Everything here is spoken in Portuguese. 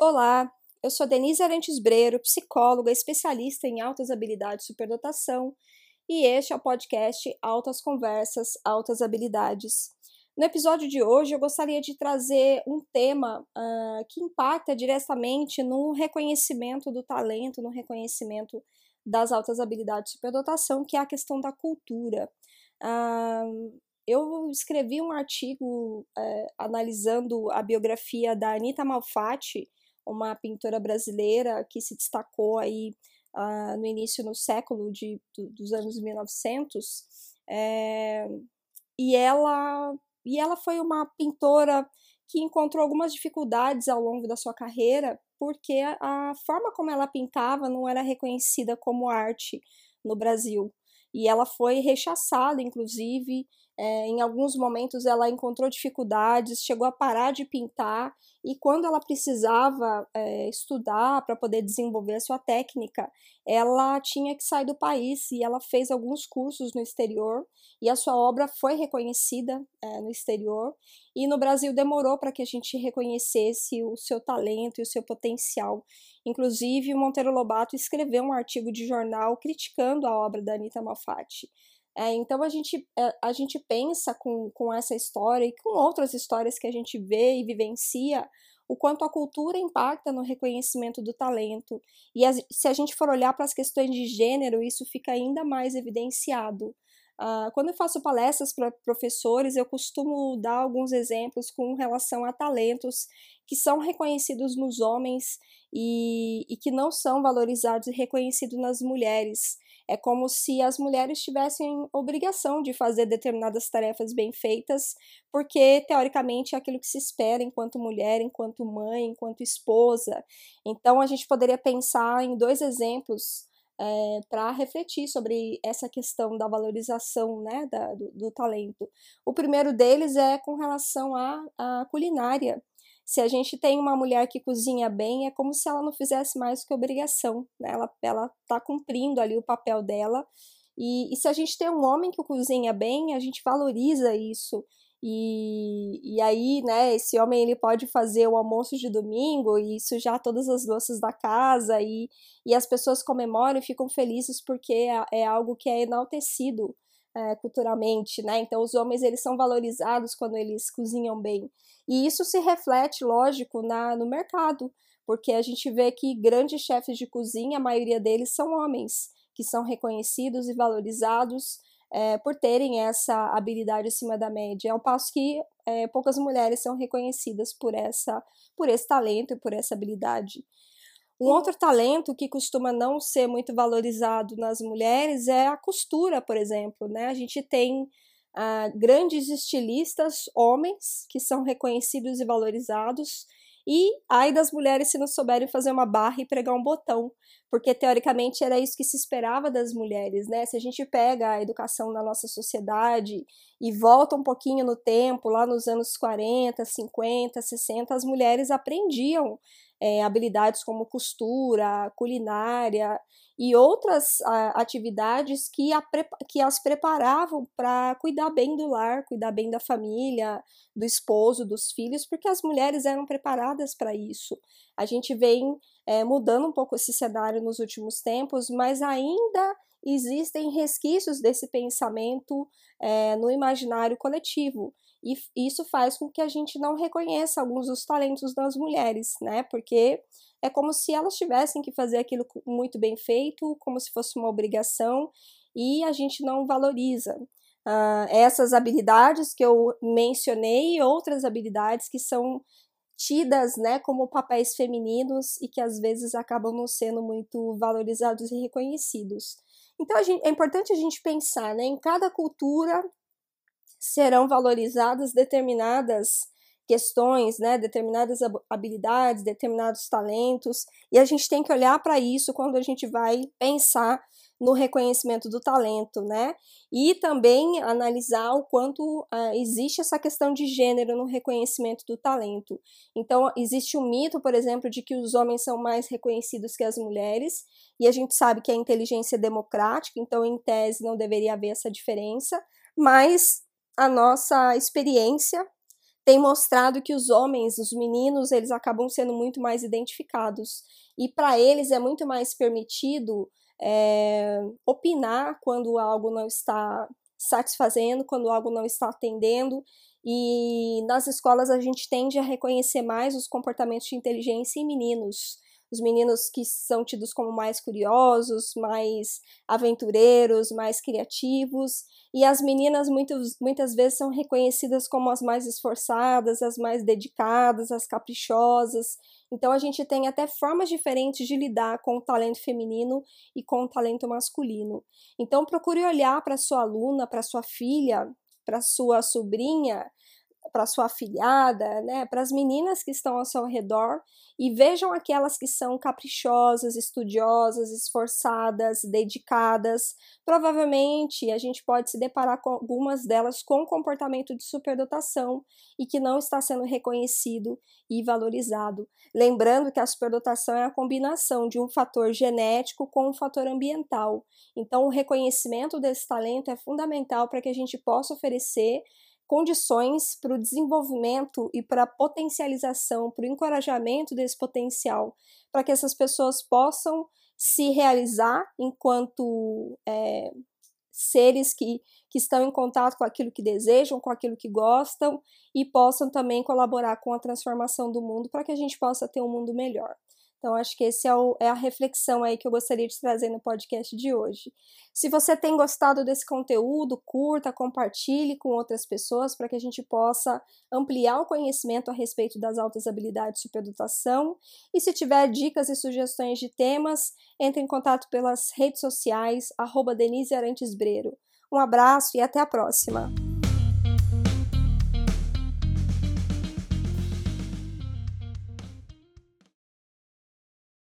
Olá, eu sou Denise Arantes Breiro, psicóloga, especialista em altas habilidades e superdotação, e este é o podcast Altas Conversas, Altas Habilidades. No episódio de hoje, eu gostaria de trazer um tema uh, que impacta diretamente no reconhecimento do talento, no reconhecimento das altas habilidades de superdotação, que é a questão da cultura. Uh, eu escrevi um artigo uh, analisando a biografia da Anita Malfatti, uma pintora brasileira que se destacou aí uh, no início no século de, do, dos anos 1900, é, eh, e ela e ela foi uma pintora que encontrou algumas dificuldades ao longo da sua carreira, porque a forma como ela pintava não era reconhecida como arte no Brasil. E ela foi rechaçada, inclusive, é, em alguns momentos ela encontrou dificuldades, chegou a parar de pintar, e quando ela precisava é, estudar para poder desenvolver a sua técnica, ela tinha que sair do país e ela fez alguns cursos no exterior e a sua obra foi reconhecida é, no exterior. E no Brasil demorou para que a gente reconhecesse o seu talento e o seu potencial. Inclusive, o Monteiro Lobato escreveu um artigo de jornal criticando a obra da Anita Malfatti. É, então a gente, é, a gente pensa com, com essa história e com outras histórias que a gente vê e vivencia o quanto a cultura impacta no reconhecimento do talento. E as, se a gente for olhar para as questões de gênero, isso fica ainda mais evidenciado. Uh, quando eu faço palestras para professores, eu costumo dar alguns exemplos com relação a talentos que são reconhecidos nos homens e, e que não são valorizados e reconhecidos nas mulheres. É como se as mulheres tivessem obrigação de fazer determinadas tarefas bem feitas, porque teoricamente é aquilo que se espera enquanto mulher, enquanto mãe, enquanto esposa. Então a gente poderia pensar em dois exemplos é, eh, para refletir sobre essa questão da valorização né, da, do, do, talento. O primeiro deles é com relação à, à culinária. Se a gente tem uma mulher que cozinha bem, é como se ela não fizesse mais que obrigação, né? Ela está cumprindo ali o papel dela. E, e, se a gente tem um homem que cozinha bem, a gente valoriza isso. E, e aí, né, esse homem ele pode fazer o almoço de domingo e sujar todas as louças da casa e, e as pessoas comemoram e ficam felizes porque é, é algo que é enaltecido é, culturalmente, né? Então os homens eles são valorizados quando eles cozinham bem. E isso se reflete, lógico, na, no mercado, porque a gente vê que grandes chefes de cozinha, a maioria deles são homens, que são reconhecidos e valorizados é, por terem essa habilidade acima da média, ao passo que é, poucas mulheres são reconhecidas por essa, por esse talento e por essa habilidade. Um outro talento que costuma não ser muito valorizado nas mulheres é a costura, por exemplo. Né? A gente tem ah, grandes estilistas homens que são reconhecidos e valorizados, e ai das mulheres se não souberem fazer uma barra e pregar um botão, porque teoricamente era isso que se esperava das mulheres, né? Se a gente pega a educação na nossa sociedade e volta um pouquinho no tempo, lá nos anos 40, 50, 60, as mulheres aprendiam é, habilidades como costura, culinária e outras a, atividades que, a, que as preparavam para cuidar bem do lar, cuidar bem da família, do esposo, dos filhos, porque as mulheres eram preparadas para isso. A gente vem é, mudando um pouco esse cenário nos últimos tempos, mas ainda existem resquícios desse pensamento é, no imaginário coletivo. E isso faz com que a gente não reconheça alguns dos talentos das mulheres, né? Porque é como se elas tivessem que fazer aquilo muito bem feito, como se fosse uma obrigação, e a gente não valoriza. Uh, essas habilidades que eu mencionei e outras habilidades que são tidas né, como papéis femininos e que às vezes acabam não sendo muito valorizados e reconhecidos. Então gente, é importante a gente pensar né, em cada cultura serão valorizadas determinadas questões, né, determinadas habilidades, determinados talentos, e a gente tem que olhar para isso quando a gente vai pensar no reconhecimento do talento, né? E também analisar o quanto uh, existe essa questão de gênero no reconhecimento do talento. Então, existe um mito, por exemplo, de que os homens são mais reconhecidos que as mulheres, e a gente sabe que a inteligência é democrática, então, em tese, não deveria haver essa diferença, mas a nossa experiência tem mostrado que os homens, os meninos, eles acabam sendo muito mais identificados. E para eles é muito mais permitido é, opinar quando algo não está satisfazendo, quando algo não está atendendo. E nas escolas a gente tende a reconhecer mais os comportamentos de inteligência em meninos os meninos que são tidos como mais curiosos, mais aventureiros, mais criativos, e as meninas muitas, muitas vezes são reconhecidas como as mais esforçadas, as mais dedicadas, as caprichosas. Então a gente tem até formas diferentes de lidar com o talento feminino e com o talento masculino. Então procure olhar para sua aluna, para sua filha, para sua sobrinha para sua afilhada, né, para as meninas que estão ao seu redor e vejam aquelas que são caprichosas, estudiosas, esforçadas, dedicadas. Provavelmente a gente pode se deparar com algumas delas com comportamento de superdotação e que não está sendo reconhecido e valorizado. Lembrando que a superdotação é a combinação de um fator genético com um fator ambiental. Então, o reconhecimento desse talento é fundamental para que a gente possa oferecer condições para o desenvolvimento e para a potencialização, para o encorajamento desse potencial, para que essas pessoas possam se realizar enquanto é, seres que, que estão em contato com aquilo que desejam, com aquilo que gostam e possam também colaborar com a transformação do mundo para que a gente possa ter um mundo melhor. Então, acho que esse é, é, a reflexão aí que eu gostaria de trazer no podcast de hoje. Se você tem gostado desse conteúdo, curta, compartilhe com outras pessoas para que a gente possa ampliar o conhecimento a respeito das altas habilidades de superdotação. E se tiver dicas e sugestões de temas, entre em contato pelas redes sociais, arroba Denise Arantes Breiro. Um abraço e até a próxima!